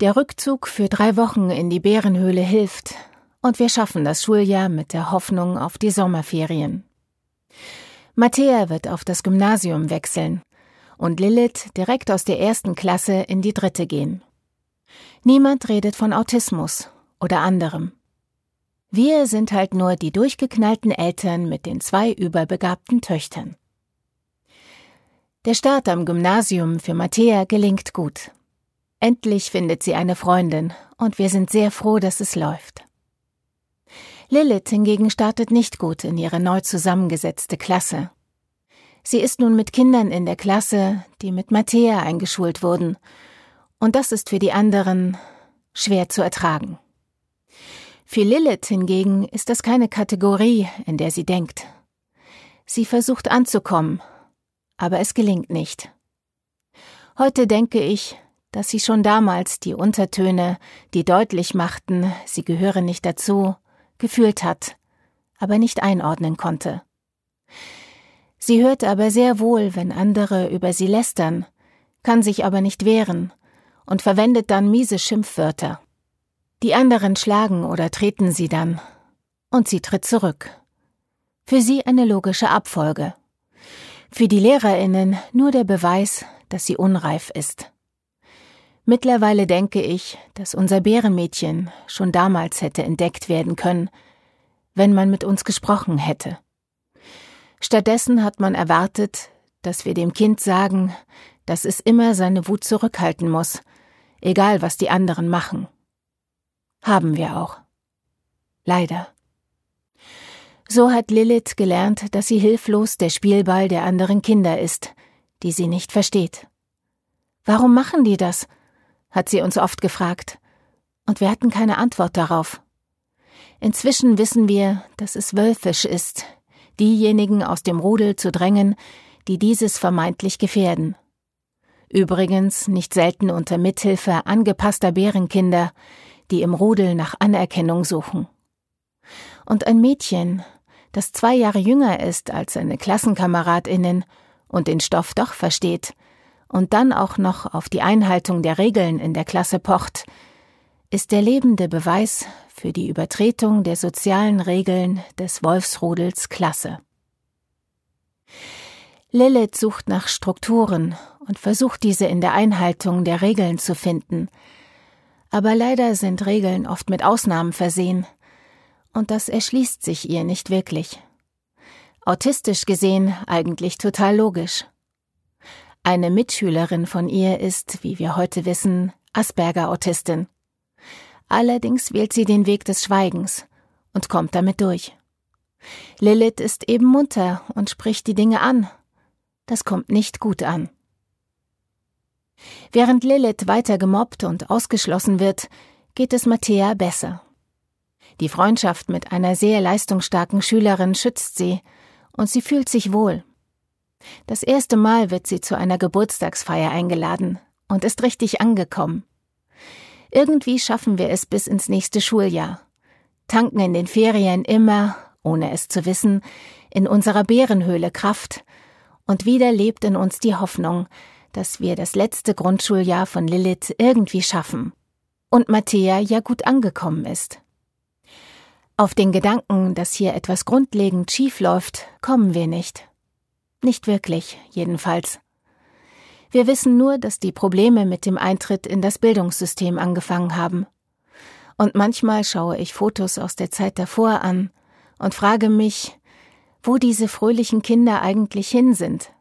Der Rückzug für drei Wochen in die Bärenhöhle hilft, und wir schaffen das Schuljahr mit der Hoffnung auf die Sommerferien. Mattea wird auf das Gymnasium wechseln und Lilith direkt aus der ersten Klasse in die dritte gehen. Niemand redet von Autismus oder anderem. Wir sind halt nur die durchgeknallten Eltern mit den zwei überbegabten Töchtern. Der Start am Gymnasium für Mattea gelingt gut. Endlich findet sie eine Freundin, und wir sind sehr froh, dass es läuft. Lilith hingegen startet nicht gut in ihre neu zusammengesetzte Klasse. Sie ist nun mit Kindern in der Klasse, die mit Mattea eingeschult wurden, und das ist für die anderen schwer zu ertragen. Für Lilith hingegen ist das keine Kategorie, in der sie denkt. Sie versucht anzukommen, aber es gelingt nicht. Heute denke ich, dass sie schon damals die Untertöne, die deutlich machten, sie gehöre nicht dazu, gefühlt hat, aber nicht einordnen konnte. Sie hört aber sehr wohl, wenn andere über sie lästern, kann sich aber nicht wehren und verwendet dann miese Schimpfwörter. Die anderen schlagen oder treten sie dann, und sie tritt zurück. Für sie eine logische Abfolge. Für die Lehrerinnen nur der Beweis, dass sie unreif ist. Mittlerweile denke ich, dass unser Bärenmädchen schon damals hätte entdeckt werden können, wenn man mit uns gesprochen hätte. Stattdessen hat man erwartet, dass wir dem Kind sagen, dass es immer seine Wut zurückhalten muss, egal was die anderen machen. Haben wir auch. Leider. So hat Lilith gelernt, dass sie hilflos der Spielball der anderen Kinder ist, die sie nicht versteht. Warum machen die das? Hat sie uns oft gefragt, und wir hatten keine Antwort darauf. Inzwischen wissen wir, dass es wölfisch ist, diejenigen aus dem Rudel zu drängen, die dieses vermeintlich gefährden. Übrigens nicht selten unter Mithilfe angepasster Bärenkinder, die im Rudel nach Anerkennung suchen. Und ein Mädchen, das zwei Jahre jünger ist als seine Klassenkameradinnen und den Stoff doch versteht, und dann auch noch auf die Einhaltung der Regeln in der Klasse pocht, ist der lebende Beweis für die Übertretung der sozialen Regeln des Wolfsrudels Klasse. Lilith sucht nach Strukturen und versucht diese in der Einhaltung der Regeln zu finden, aber leider sind Regeln oft mit Ausnahmen versehen, und das erschließt sich ihr nicht wirklich. Autistisch gesehen eigentlich total logisch. Eine Mitschülerin von ihr ist, wie wir heute wissen, Asperger-Autistin. Allerdings wählt sie den Weg des Schweigens und kommt damit durch. Lilith ist eben munter und spricht die Dinge an. Das kommt nicht gut an. Während Lilith weiter gemobbt und ausgeschlossen wird, geht es Mattea besser. Die Freundschaft mit einer sehr leistungsstarken Schülerin schützt sie, und sie fühlt sich wohl. Das erste Mal wird sie zu einer Geburtstagsfeier eingeladen und ist richtig angekommen. Irgendwie schaffen wir es bis ins nächste Schuljahr. Tanken in den Ferien immer, ohne es zu wissen, in unserer Bärenhöhle Kraft. Und wieder lebt in uns die Hoffnung, dass wir das letzte Grundschuljahr von Lilith irgendwie schaffen. Und Matthäa ja gut angekommen ist. Auf den Gedanken, dass hier etwas grundlegend schief läuft, kommen wir nicht. Nicht wirklich, jedenfalls. Wir wissen nur, dass die Probleme mit dem Eintritt in das Bildungssystem angefangen haben. Und manchmal schaue ich Fotos aus der Zeit davor an und frage mich, wo diese fröhlichen Kinder eigentlich hin sind.